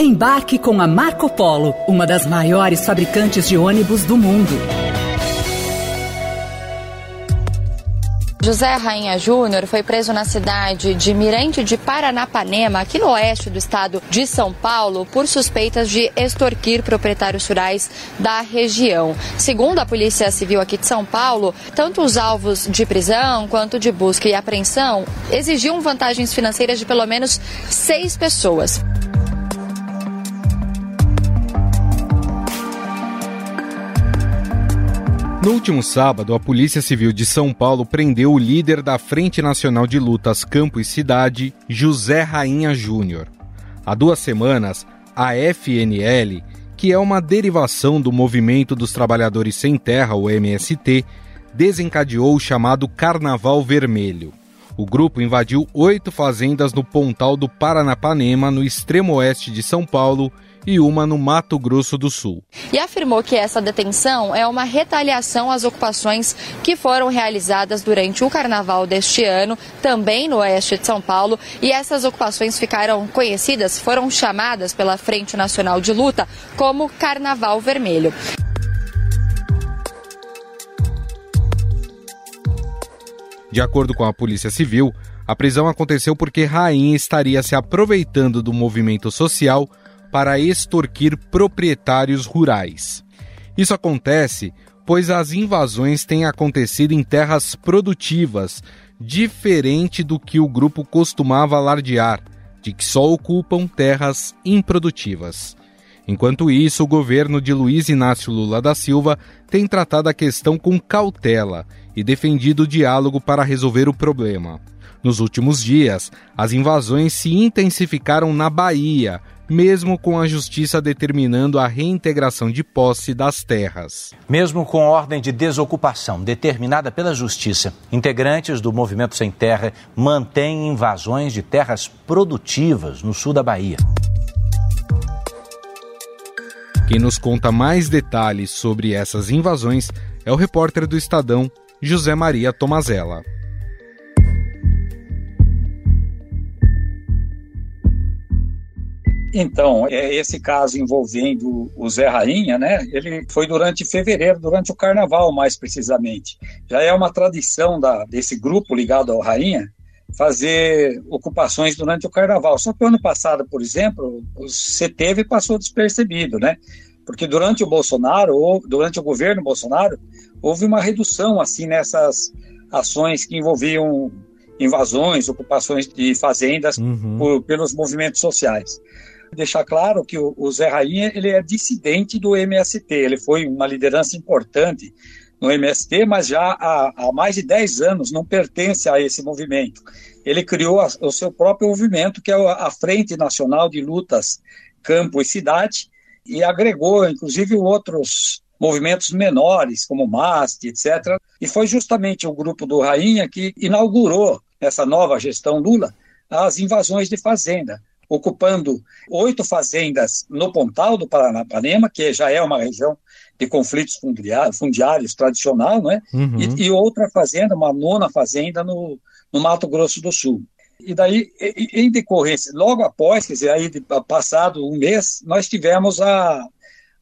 Embarque com a Marco Polo, uma das maiores fabricantes de ônibus do mundo. José Rainha Júnior foi preso na cidade de Mirante de Paranapanema, aqui no oeste do estado de São Paulo, por suspeitas de extorquir proprietários rurais da região. Segundo a Polícia Civil aqui de São Paulo, tanto os alvos de prisão quanto de busca e apreensão exigiam vantagens financeiras de pelo menos seis pessoas. No último sábado, a Polícia Civil de São Paulo prendeu o líder da Frente Nacional de Lutas Campo e Cidade, José Rainha Júnior. Há duas semanas, a FNL, que é uma derivação do Movimento dos Trabalhadores Sem Terra, o MST, desencadeou o chamado Carnaval Vermelho. O grupo invadiu oito fazendas no Pontal do Paranapanema, no extremo oeste de São Paulo, e uma no Mato Grosso do Sul. E afirmou que essa detenção é uma retaliação às ocupações que foram realizadas durante o carnaval deste ano, também no oeste de São Paulo, e essas ocupações ficaram conhecidas, foram chamadas pela Frente Nacional de Luta como Carnaval Vermelho. De acordo com a Polícia Civil, a prisão aconteceu porque Rainha estaria se aproveitando do movimento social para extorquir proprietários rurais. Isso acontece pois as invasões têm acontecido em terras produtivas, diferente do que o grupo costumava alardear, de que só ocupam terras improdutivas. Enquanto isso, o governo de Luiz Inácio Lula da Silva tem tratado a questão com cautela e defendido o diálogo para resolver o problema. Nos últimos dias, as invasões se intensificaram na Bahia, mesmo com a justiça determinando a reintegração de posse das terras. Mesmo com ordem de desocupação determinada pela justiça, integrantes do Movimento Sem Terra mantêm invasões de terras produtivas no sul da Bahia. Quem nos conta mais detalhes sobre essas invasões é o repórter do Estadão, José Maria Tomazella. Então, é, esse caso envolvendo o Zé Rainha, né? Ele foi durante fevereiro, durante o carnaval, mais precisamente. Já é uma tradição da, desse grupo ligado ao Rainha fazer ocupações durante o carnaval. Só que o ano passado, por exemplo, você teve e passou despercebido, né? Porque durante o Bolsonaro, ou durante o governo Bolsonaro, houve uma redução assim nessas ações que envolviam invasões, ocupações de fazendas uhum. por, pelos movimentos sociais. Deixar claro que o, Zé Rainha ele é dissidente do MST, ele foi uma liderança importante no MST, mas já há, há, mais de 10 anos não pertence a esse movimento. Ele criou a, o seu próprio movimento, que é a Frente Nacional de Lutas Campo e Cidade, e agregou, inclusive, outros movimentos menores, como MAST, etc. E foi justamente o grupo do Rainha que inaugurou essa nova gestão Lula as invasões de fazenda ocupando oito fazendas no Pontal do Paranapanema, que já é uma região de conflitos fundiários tradicional, né? Uhum. E, e, outra fazenda, uma nona fazenda no, no Mato Grosso do Sul. E daí, em decorrência, logo após, quer dizer, aí passado um mês, nós tivemos a,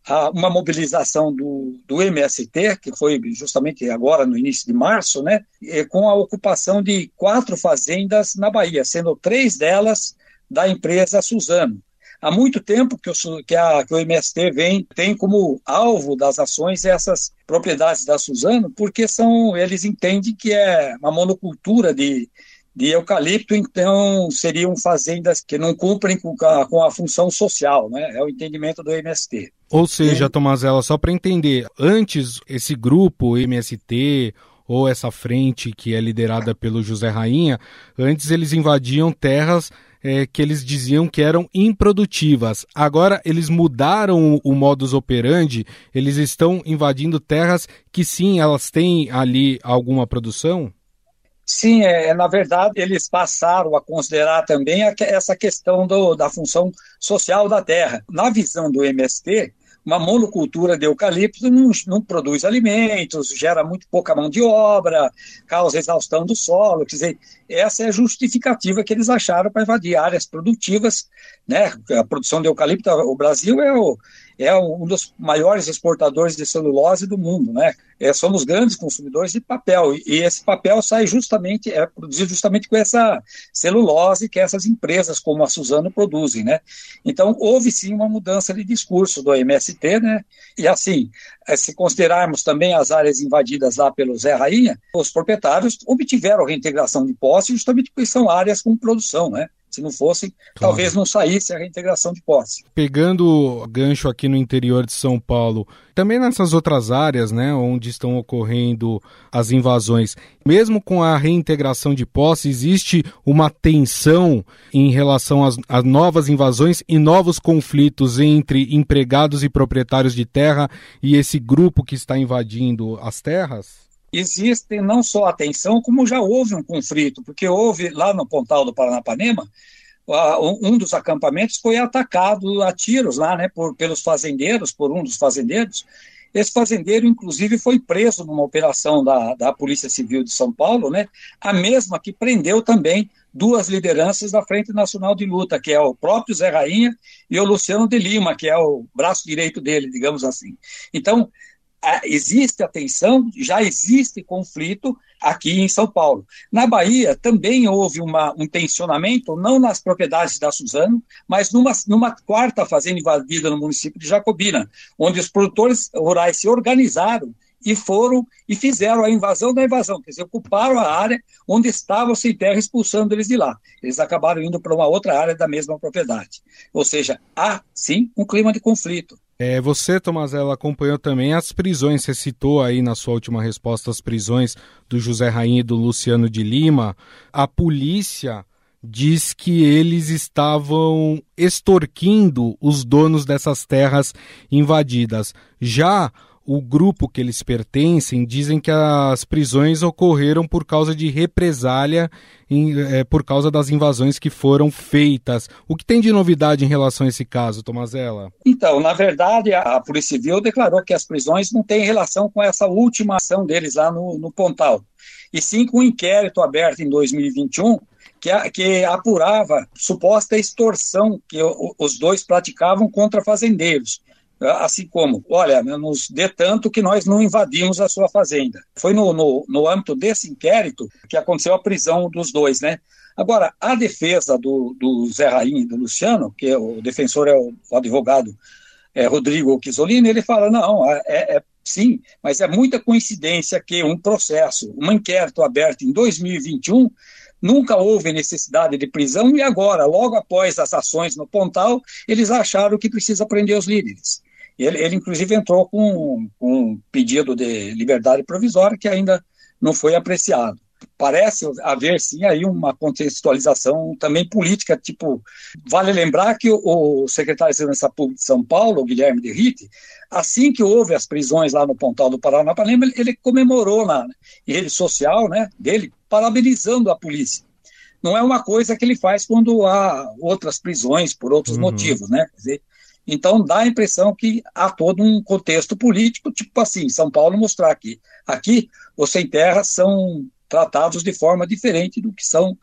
a, uma mobilização do, do MST, que foi justamente agora no início de março, né, com a ocupação de quatro fazendas na Bahia, sendo três delas da empresa Suzano. Há muito tempo que, o, que, a, que o MST vem, tem como alvo das ações essas propriedades da Suzano, porque são, eles entendem que é uma monocultura de, de eucalipto, então seriam fazendas que não cumprem com a, com a função social, né? é o entendimento do MST. Ou seja, Tomazella, só para entender, antes esse grupo MST ou essa frente que é liderada pelo José Rainha, antes eles invadiam terras é, que eles diziam que eram improdutivas. Agora eles mudaram o, o modus operandi, eles estão invadindo terras que sim, elas têm ali alguma produção? Sim, é, na verdade, eles passaram a considerar também a, essa questão do, da função social da terra. Na visão do MST, uma monocultura de eucalipto não, não, produz alimentos, gera muito pouca mão de obra, causa exaustão do solo. Quer dizer, essa é a justificativa que eles acharam para invadir áreas produtivas. Né? A produção de eucalipto, o Brasil é o, é um dos maiores exportadores de celulose do mundo, né? É, somos grandes consumidores de papel e, e, esse papel sai justamente é produzido justamente com essa celulose que essas empresas como a Suzano produzem, né? Então houve sim uma mudança de discurso do MST, né? E assim, é, se considerarmos também as áreas invadidas lá pelo Zé Rainha, os proprietários obtiveram reintegração de posse justamente porque são áreas com produção, né? Se não fossem, claro. talvez não saísse a reintegração de posse. Pegando gancho aqui no interior de São Paulo, também nessas outras áreas, né, onde estão ocorrendo as invasões, mesmo com a reintegração de posse, existe uma tensão em relação às, às novas invasões e novos conflitos entre empregados e proprietários de terra e esse grupo que está invadindo as terras? Existem não só a tensão, como já houve um conflito, porque houve lá no Pontal do Paranapanema, um dos acampamentos foi atacado a tiros lá, né, por, pelos fazendeiros, por um dos fazendeiros. Esse fazendeiro, inclusive, foi preso numa operação da, da Polícia Civil de São Paulo, né, a mesma que prendeu também duas lideranças da Frente Nacional de Luta, que é o próprio Zé Rainha e o Luciano de Lima, que é o braço direito dele, digamos assim. Então, existe a tensão, já existe conflito aqui em São Paulo. Na Bahia também houve uma, um tensionamento, não nas propriedades da Suzano, mas numa, numa quarta fazenda invadida no município de Jacobina, onde os produtores rurais se organizaram e foram e fizeram a invasão da invasão, quer dizer, ocuparam a área onde estavam sem terra, expulsando eles de lá. Eles acabaram indo para uma outra área da mesma propriedade. Ou seja, há sim um clima de conflito. É, você, Tomazella, acompanhou também as prisões. Você citou aí na sua última resposta as prisões do José Rainha e do Luciano de Lima. A polícia diz que eles estavam extorquindo os donos dessas terras invadidas. Já o grupo que eles pertencem dizem que as prisões ocorreram por causa de represália em, é, por causa das invasões que foram feitas. O que tem de novidade em relação a esse caso, Tomazella? Então, na verdade, a Polícia Civil declarou que as prisões não têm relação com essa última ação deles lá no, no Pontal, e sim com um inquérito aberto em 2021 que, que apurava suposta extorsão que os dois praticavam contra fazendeiros assim como, olha, nos dê tanto que nós não invadimos a sua fazenda. Foi no, no, no âmbito desse inquérito que aconteceu a prisão dos dois, né? Agora, a defesa do, do Zé Rainha e do Luciano, que é o defensor é o, o advogado é, Rodrigo Chisolini, ele fala, não, é, é, é, sim, mas é muita coincidência que um processo, um inquérito aberto em 2021 nunca houve necessidade de prisão e agora, logo após as ações no Pontal, eles acharam que precisa prender os líderes. Ele, ele inclusive, entrou com, com um pedido de liberdade provisória que ainda não foi apreciado parece haver sim aí uma contextualização também política, tipo, vale lembrar que o, o secretário de Segurança Pública de São Paulo, Guilherme de Ritte, assim que houve as prisões lá no Pontal do Paranapanema, ele, ele comemorou na rede social, né, dele, parabenizando a polícia. Não é uma coisa que ele faz quando há outras prisões por outros uhum. motivos, né, quer dizer, então dá a impressão que há todo um contexto político, tipo assim, São Paulo mostrar que aqui os sem terra são tratados de forma diferente do que são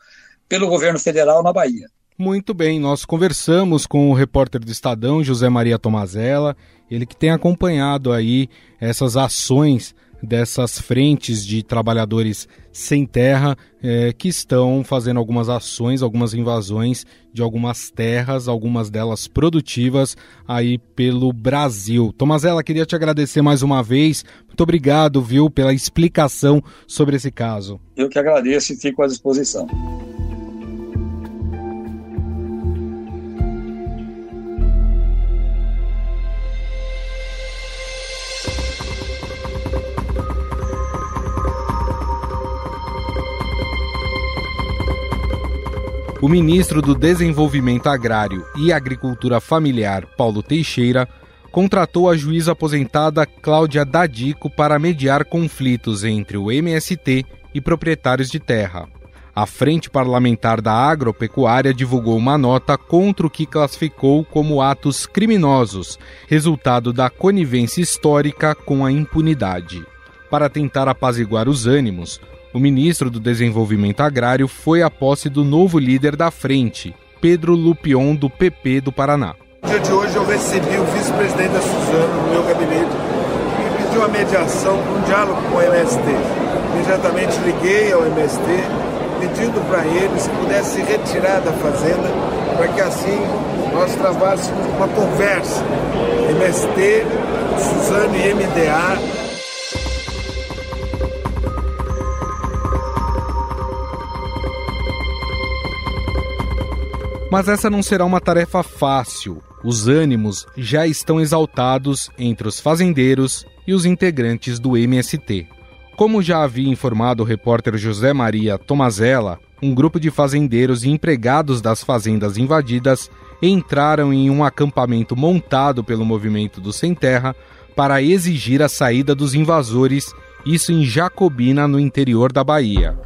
pelo governo federal na Bahia. Muito bem, nós conversamos com o repórter do Estadão, José Maria Tomazella, ele que tem acompanhado aí essas ações dessas frentes de trabalhadores sem terra é, que estão fazendo algumas ações, algumas invasões de algumas terras, algumas delas produtivas aí pelo Brasil. Tomazella, queria te agradecer mais uma vez. Muito obrigado, viu, pela explicação sobre esse caso. Eu que agradeço e fico à disposição. O ministro do Desenvolvimento Agrário e Agricultura Familiar, Paulo Teixeira, contratou a juíza aposentada Cláudia Dadico para mediar conflitos entre o MST e proprietários de terra. A Frente Parlamentar da Agropecuária divulgou uma nota contra o que classificou como atos criminosos, resultado da conivência histórica com a impunidade. Para tentar apaziguar os ânimos, o ministro do Desenvolvimento Agrário foi à posse do novo líder da frente, Pedro Lupion, do PP do Paraná. No dia de hoje eu recebi o vice-presidente da Suzano no meu gabinete e pediu a mediação, um diálogo com o MST. Imediatamente liguei ao MST pedindo para ele se pudesse se retirar da fazenda para que assim nós travássemos uma conversa. MST, Suzano e MDA Mas essa não será uma tarefa fácil. Os ânimos já estão exaltados entre os fazendeiros e os integrantes do MST. Como já havia informado o repórter José Maria Tomazella, um grupo de fazendeiros e empregados das fazendas invadidas entraram em um acampamento montado pelo movimento do Sem Terra para exigir a saída dos invasores, isso em Jacobina, no interior da Bahia.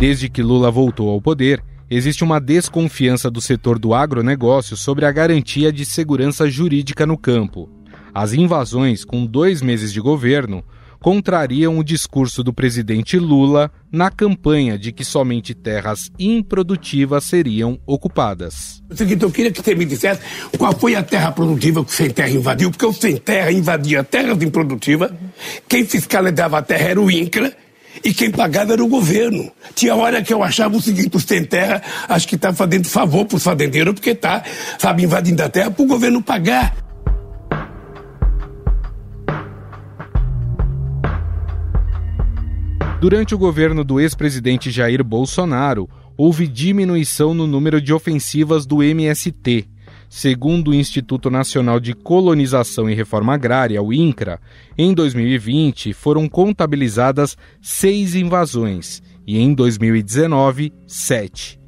Desde que Lula voltou ao poder, existe uma desconfiança do setor do agronegócio sobre a garantia de segurança jurídica no campo. As invasões, com dois meses de governo, contrariam o discurso do presidente Lula na campanha de que somente terras improdutivas seriam ocupadas. O seguinte, eu queria que você me dissesse qual foi a terra produtiva que o Sem Terra invadiu, porque o Sem Terra invadia terras improdutivas, quem fiscalizava a terra era o INCRA, e quem pagava era o governo. Tinha hora que eu achava o seguinte, os sem terra, acho que está fazendo favor para os fazendeiros, porque está, sabe, invadindo a terra para o governo pagar. Durante o governo do ex-presidente Jair Bolsonaro, houve diminuição no número de ofensivas do MST, Segundo o Instituto Nacional de Colonização e Reforma Agrária, o INCRA, em 2020 foram contabilizadas seis invasões e em 2019, sete.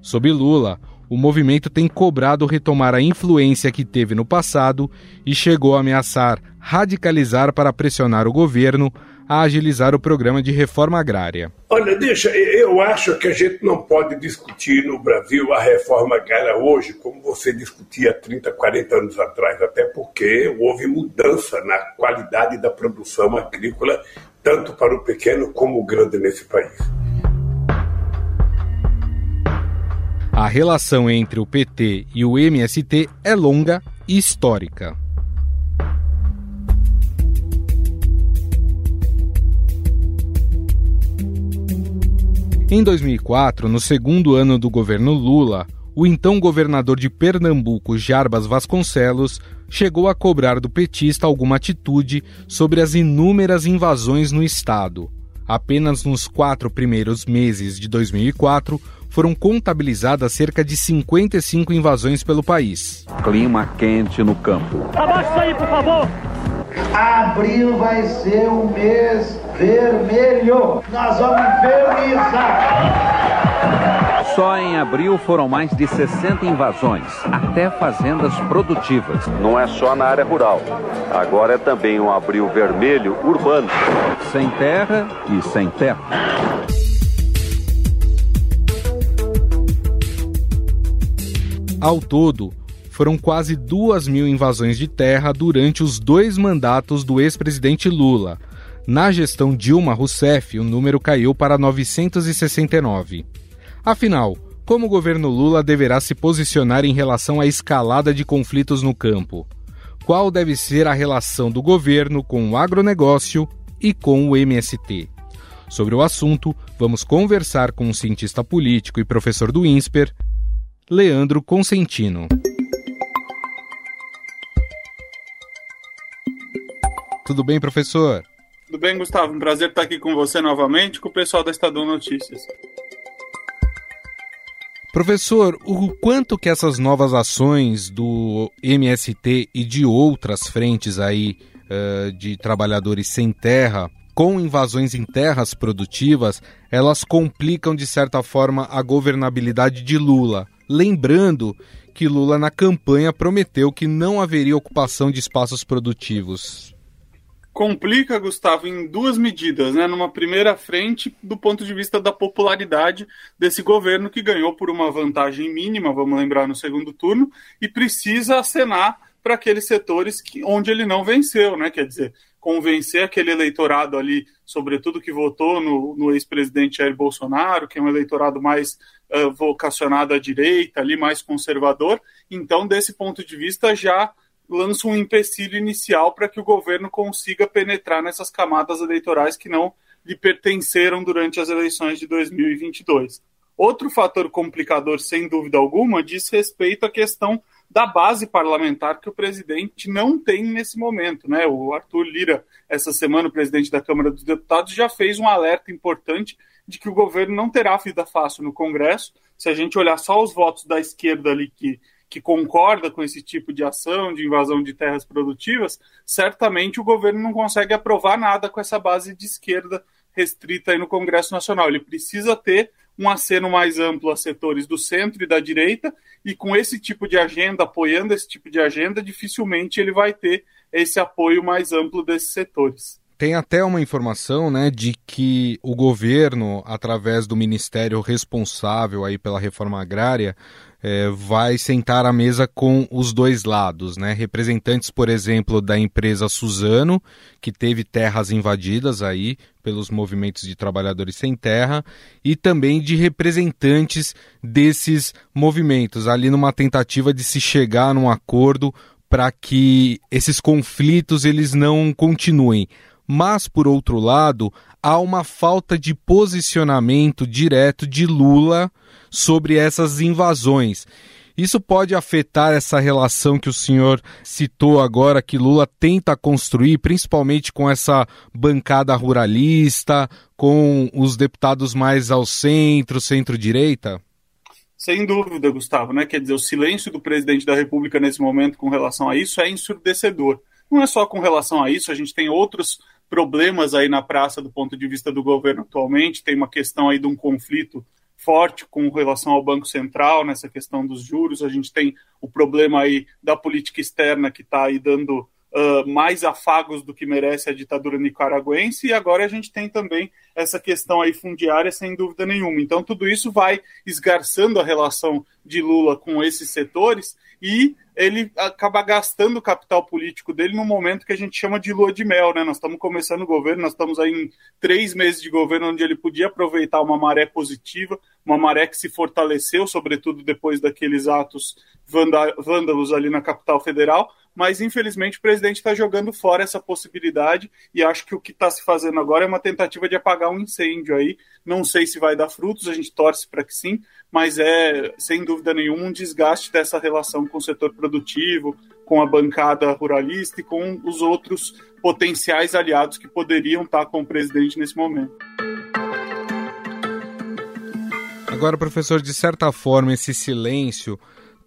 Sob Lula, o movimento tem cobrado retomar a influência que teve no passado e chegou a ameaçar radicalizar para pressionar o governo a agilizar o programa de reforma agrária. Olha, deixa, eu acho que a gente não pode discutir no Brasil a reforma agrária hoje como você discutia 30, 40 anos atrás, até porque houve mudança na qualidade da produção agrícola, tanto para o pequeno como o grande nesse país. A relação entre o PT e o MST é longa e histórica. Em 2004, no segundo ano do governo Lula, o então governador de Pernambuco, Jarbas Vasconcelos, chegou a cobrar do petista alguma atitude sobre as inúmeras invasões no estado. Apenas nos quatro primeiros meses de 2004 foram contabilizadas cerca de 55 invasões pelo país. Clima quente no campo. Abaixa isso aí, por favor! Abril vai ser um mês vermelho. Nós vamos vernizar. Só em abril foram mais de 60 invasões, até fazendas produtivas. Não é só na área rural. Agora é também um abril vermelho urbano. Sem terra e sem terra. Ao todo, foram quase duas mil invasões de terra durante os dois mandatos do ex-presidente Lula. Na gestão Dilma Rousseff, o número caiu para 969. Afinal, como o governo Lula deverá se posicionar em relação à escalada de conflitos no campo? Qual deve ser a relação do governo com o agronegócio e com o MST? Sobre o assunto, vamos conversar com o cientista político e professor do INSPER, Leandro Consentino. Tudo bem, professor? Tudo bem, Gustavo? Um prazer estar aqui com você novamente, com o pessoal da Estadão Notícias. Professor, o quanto que essas novas ações do MST e de outras frentes aí uh, de trabalhadores sem terra, com invasões em terras produtivas, elas complicam de certa forma a governabilidade de Lula. Lembrando que Lula na campanha prometeu que não haveria ocupação de espaços produtivos. Complica, Gustavo, em duas medidas, né? Numa primeira frente, do ponto de vista da popularidade desse governo que ganhou por uma vantagem mínima, vamos lembrar, no segundo turno, e precisa acenar para aqueles setores que, onde ele não venceu, né? Quer dizer, convencer aquele eleitorado ali, sobretudo que votou no, no ex-presidente Jair Bolsonaro, que é um eleitorado mais uh, vocacionado à direita, ali mais conservador. Então, desse ponto de vista, já lança um empecilho inicial para que o governo consiga penetrar nessas camadas eleitorais que não lhe pertenceram durante as eleições de 2022. Outro fator complicador, sem dúvida alguma, diz respeito à questão da base parlamentar que o presidente não tem nesse momento. Né? O Arthur Lira, essa semana, o presidente da Câmara dos Deputados, já fez um alerta importante de que o governo não terá vida fácil no Congresso. Se a gente olhar só os votos da esquerda ali que, que concorda com esse tipo de ação, de invasão de terras produtivas, certamente o governo não consegue aprovar nada com essa base de esquerda restrita aí no Congresso Nacional. Ele precisa ter um aceno mais amplo a setores do centro e da direita, e com esse tipo de agenda, apoiando esse tipo de agenda, dificilmente ele vai ter esse apoio mais amplo desses setores. Tem até uma informação né, de que o governo, através do ministério responsável aí pela reforma agrária, é, vai sentar à mesa com os dois lados, né? Representantes, por exemplo, da empresa Suzano, que teve terras invadidas aí pelos movimentos de trabalhadores sem terra, e também de representantes desses movimentos, ali numa tentativa de se chegar num acordo para que esses conflitos eles não continuem. Mas, por outro lado, há uma falta de posicionamento direto de Lula sobre essas invasões. Isso pode afetar essa relação que o senhor citou agora, que Lula tenta construir, principalmente com essa bancada ruralista, com os deputados mais ao centro, centro-direita? Sem dúvida, Gustavo, né? Quer dizer, o silêncio do presidente da República nesse momento com relação a isso é ensurdecedor. Não é só com relação a isso, a gente tem outros problemas aí na praça do ponto de vista do governo atualmente, tem uma questão aí de um conflito forte com relação ao Banco Central, nessa questão dos juros. A gente tem o problema aí da política externa que está aí dando uh, mais afagos do que merece a ditadura nicaragüense, e agora a gente tem também essa questão aí fundiária, sem dúvida nenhuma. Então, tudo isso vai esgarçando a relação de Lula com esses setores e ele acaba gastando o capital político dele no momento que a gente chama de lua de mel, né? Nós estamos começando o governo, nós estamos aí em três meses de governo onde ele podia aproveitar uma maré positiva, uma maré que se fortaleceu, sobretudo depois daqueles atos vândalos ali na capital federal, mas infelizmente o presidente está jogando fora essa possibilidade e acho que o que está se fazendo agora é uma tentativa de apagar um incêndio aí. Não sei se vai dar frutos, a gente torce para que sim, mas é sem dúvida nenhuma um desgaste dessa relação com o setor produtivo, com a bancada ruralista e com os outros potenciais aliados que poderiam estar com o presidente nesse momento. Agora, professor, de certa forma, esse silêncio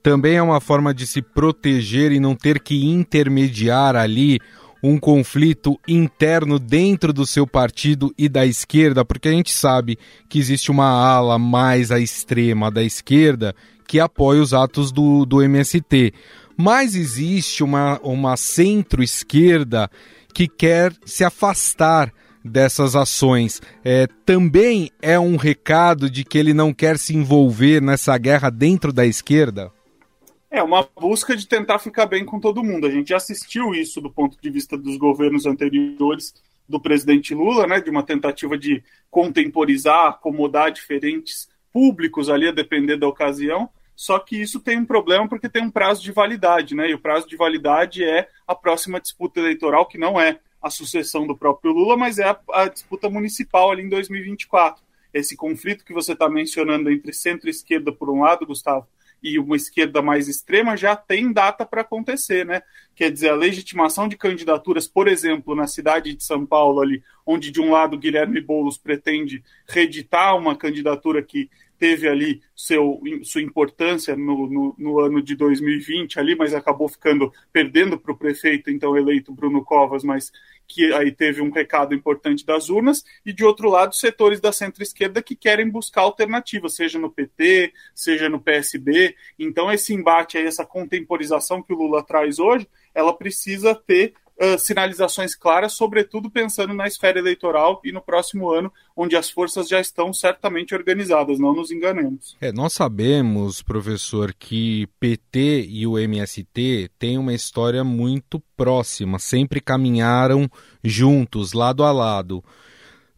também é uma forma de se proteger e não ter que intermediar ali um conflito interno dentro do seu partido e da esquerda, porque a gente sabe que existe uma ala mais à extrema da esquerda que apoia os atos do, do MST. Mas existe uma, uma centro-esquerda que quer se afastar dessas ações. É, também é um recado de que ele não quer se envolver nessa guerra dentro da esquerda? É uma busca de tentar ficar bem com todo mundo. A gente já assistiu isso do ponto de vista dos governos anteriores do presidente Lula, né, de uma tentativa de contemporizar, acomodar diferentes públicos ali a depender da ocasião. Só que isso tem um problema porque tem um prazo de validade, né? E o prazo de validade é a próxima disputa eleitoral, que não é a sucessão do próprio Lula, mas é a, a disputa municipal ali em 2024. Esse conflito que você está mencionando entre centro e esquerda, por um lado, Gustavo, e uma esquerda mais extrema já tem data para acontecer, né? Quer dizer, a legitimação de candidaturas, por exemplo, na cidade de São Paulo, ali, onde de um lado Guilherme Boulos pretende reeditar uma candidatura que teve ali seu, sua importância no, no, no, ano de 2020 ali, mas acabou ficando perdendo para o prefeito então eleito Bruno Covas, mas que aí teve um recado importante das urnas, e de outro lado setores da centro-esquerda que querem buscar alternativas, seja no PT, seja no PSB. Então esse embate aí, essa contemporização que o Lula traz hoje, ela precisa ter uh, sinalizações claras, sobretudo pensando na esfera eleitoral e no próximo ano, onde as forças já estão certamente organizadas, não nos enganemos. É, nós sabemos, professor, que PT e o MST têm uma história muito próxima, sempre caminharam juntos, lado a lado.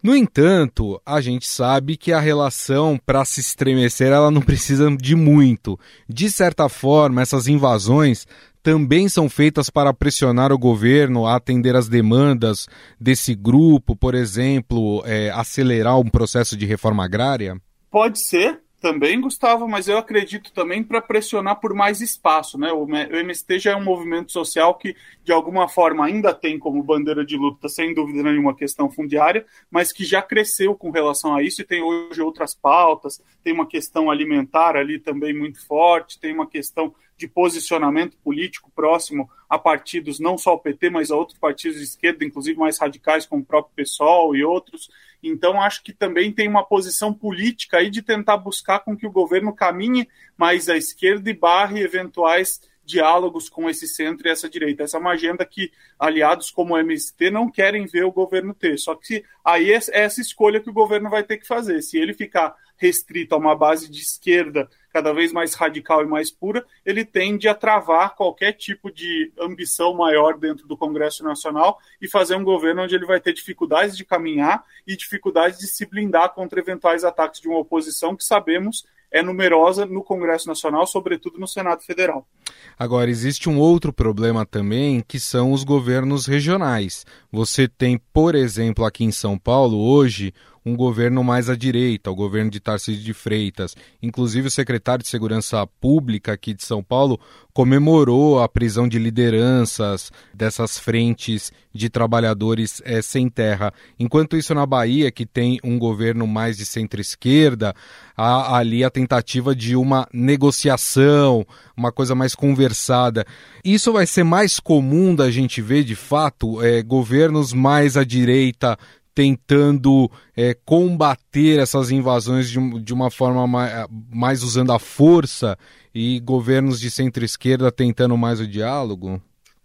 No entanto, a gente sabe que a relação, para se estremecer, ela não precisa de muito. De certa forma, essas invasões também são feitas para pressionar o governo a atender as demandas desse grupo, por exemplo, é, acelerar um processo de reforma agrária? Pode ser, também, Gustavo, mas eu acredito também para pressionar por mais espaço. Né? O MST já é um movimento social que, de alguma forma, ainda tem como bandeira de luta, sem dúvida nenhuma, questão fundiária, mas que já cresceu com relação a isso e tem hoje outras pautas. Tem uma questão alimentar ali também muito forte, tem uma questão de posicionamento político próximo a partidos, não só o PT, mas a outros partidos de esquerda, inclusive mais radicais, como o próprio PSOL e outros. Então, acho que também tem uma posição política aí de tentar buscar com que o governo caminhe mais à esquerda e barre eventuais diálogos com esse centro e essa direita. Essa é uma agenda que aliados como o MST não querem ver o governo ter. Só que aí é essa escolha que o governo vai ter que fazer. Se ele ficar restrito a uma base de esquerda cada vez mais radical e mais pura, ele tende a travar qualquer tipo de ambição maior dentro do Congresso Nacional e fazer um governo onde ele vai ter dificuldades de caminhar e dificuldades de se blindar contra eventuais ataques de uma oposição que sabemos é numerosa no Congresso Nacional, sobretudo no Senado Federal. Agora, existe um outro problema também, que são os governos regionais. Você tem, por exemplo, aqui em São Paulo, hoje, um governo mais à direita, o governo de Tarcísio de Freitas. Inclusive, o secretário de Segurança Pública aqui de São Paulo comemorou a prisão de lideranças dessas frentes de trabalhadores é, sem terra. Enquanto isso, na Bahia, que tem um governo mais de centro-esquerda, há ali a tentativa de uma negociação, uma coisa mais conversada. Isso vai ser mais comum da gente ver, de fato, é, governos mais à direita tentando é, combater essas invasões de, de uma forma mais, mais, usando a força e governos de centro-esquerda tentando mais o diálogo?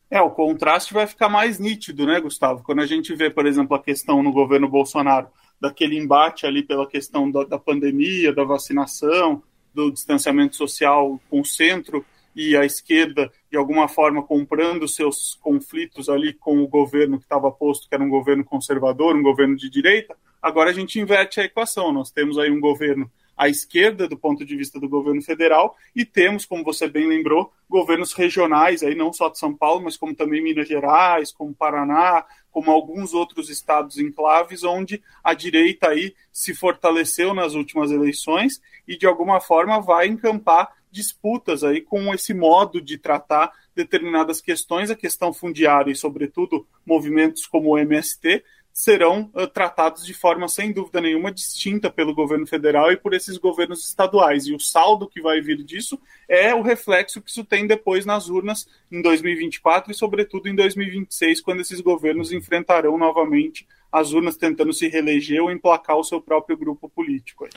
É, o contraste vai ficar mais nítido, né, Gustavo? Quando a gente vê, por exemplo, a questão no governo Bolsonaro, daquele embate ali pela questão da, da pandemia, da vacinação, do distanciamento social com o centro, e a esquerda, de alguma forma, comprando seus conflitos ali com o governo que estava posto, que era um governo conservador, um governo de direita, agora a gente inverte a equação. Nós temos aí um governo à esquerda do ponto de vista do governo federal e temos, como você bem lembrou, governos regionais, aí não só de São Paulo, mas como também Minas Gerais, como Paraná, como alguns outros estados enclaves, onde a direita aí se fortaleceu nas últimas eleições e de alguma forma vai encampar disputas aí com esse modo de tratar determinadas questões, a questão fundiária e, sobretudo, movimentos como o MST, serão uh, tratados de forma, sem dúvida nenhuma, distinta pelo governo federal e por esses governos estaduais. E o saldo que vai vir disso é o reflexo que isso tem depois nas urnas em 2024 e, sobretudo, em 2026, quando esses governos enfrentarão novamente as urnas tentando se reeleger ou emplacar o seu próprio grupo político. Aí.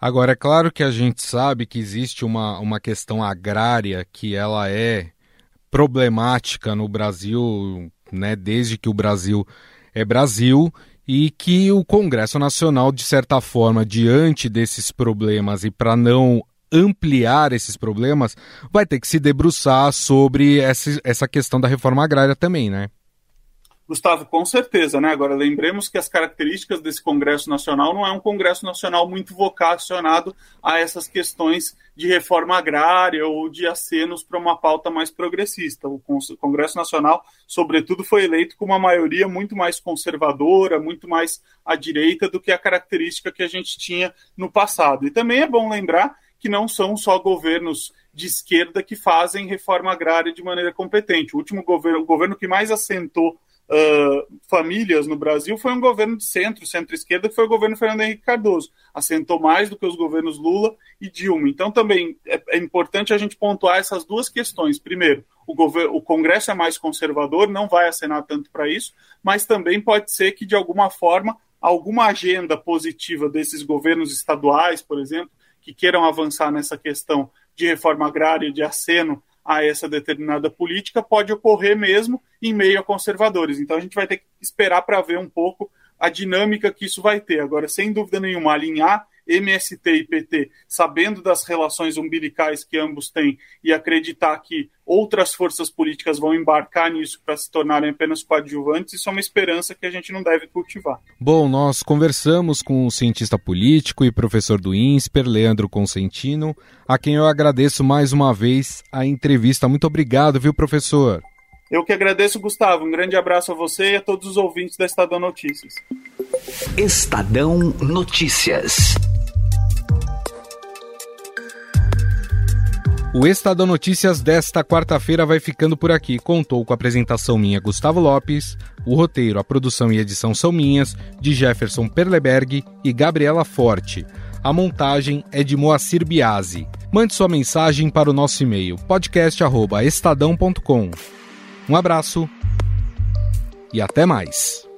Agora, é claro que a gente sabe que existe uma, uma questão agrária que ela é problemática no Brasil, né, desde que o Brasil é Brasil, e que o Congresso Nacional, de certa forma, diante desses problemas e para não ampliar esses problemas, vai ter que se debruçar sobre essa, essa questão da reforma agrária também, né? Gustavo, com certeza, né? Agora, lembremos que as características desse Congresso Nacional não é um Congresso Nacional muito vocacionado a essas questões de reforma agrária ou de acenos para uma pauta mais progressista. O Congresso Nacional, sobretudo, foi eleito com uma maioria muito mais conservadora, muito mais à direita do que a característica que a gente tinha no passado. E também é bom lembrar que não são só governos de esquerda que fazem reforma agrária de maneira competente. O último governo, o governo que mais assentou uh, famílias no Brasil foi um governo de centro, centro-esquerda, que foi o governo Fernando Henrique Cardoso. Assentou mais do que os governos Lula e Dilma. Então, também é, é importante a gente pontuar essas duas questões. Primeiro, o, o Congresso é mais conservador, não vai acenar tanto para isso, mas também pode ser que, de alguma forma, alguma agenda positiva desses governos estaduais, por exemplo, que queiram avançar nessa questão de reforma agrária, de aceno a essa determinada política pode ocorrer mesmo em meio a conservadores. Então a gente vai ter que esperar para ver um pouco a dinâmica que isso vai ter. Agora, sem dúvida nenhuma, alinhar MST e PT, sabendo das relações umbilicais que ambos têm e acreditar que outras forças políticas vão embarcar nisso para se tornarem apenas coadjuvantes, isso é uma esperança que a gente não deve cultivar. Bom, nós conversamos com o cientista político e professor do INSPER, Leandro Consentino, a quem eu agradeço mais uma vez a entrevista. Muito obrigado, viu, professor? Eu que agradeço, Gustavo. Um grande abraço a você e a todos os ouvintes da Estadão Notícias. Estadão Notícias. O Estadão Notícias desta quarta-feira vai ficando por aqui. Contou com a apresentação minha, Gustavo Lopes. O roteiro, a produção e edição são minhas, de Jefferson Perleberg e Gabriela Forte. A montagem é de Moacir Biasi. Mande sua mensagem para o nosso e-mail podcast@estadão.com. Um abraço e até mais.